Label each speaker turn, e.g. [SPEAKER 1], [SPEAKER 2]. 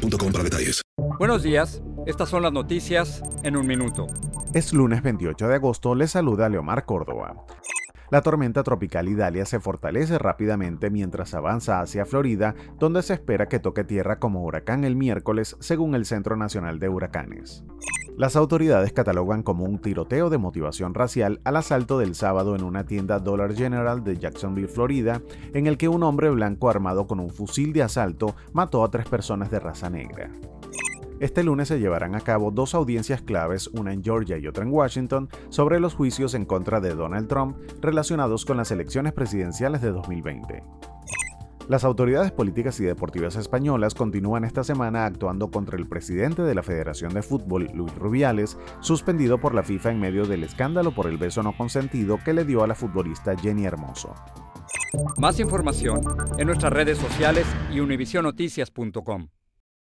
[SPEAKER 1] boostmobile para detalles.
[SPEAKER 2] Buenos días, estas son las noticias en un minuto.
[SPEAKER 3] Es lunes 28 de agosto, le saluda Leomar Córdoba. La tormenta tropical Idalia se fortalece rápidamente mientras avanza hacia Florida, donde se espera que toque tierra como huracán el miércoles, según el Centro Nacional de Huracanes. Las autoridades catalogan como un tiroteo de motivación racial al asalto del sábado en una tienda Dollar General de Jacksonville, Florida, en el que un hombre blanco armado con un fusil de asalto mató a tres personas de raza negra. Este lunes se llevarán a cabo dos audiencias claves, una en Georgia y otra en Washington, sobre los juicios en contra de Donald Trump relacionados con las elecciones presidenciales de 2020. Las autoridades políticas y deportivas españolas continúan esta semana actuando contra el presidente de la Federación de Fútbol, Luis Rubiales, suspendido por la FIFA en medio del escándalo por el beso no consentido que le dio a la futbolista Jenny Hermoso.
[SPEAKER 2] Más información en nuestras redes sociales y univisionoticias.com.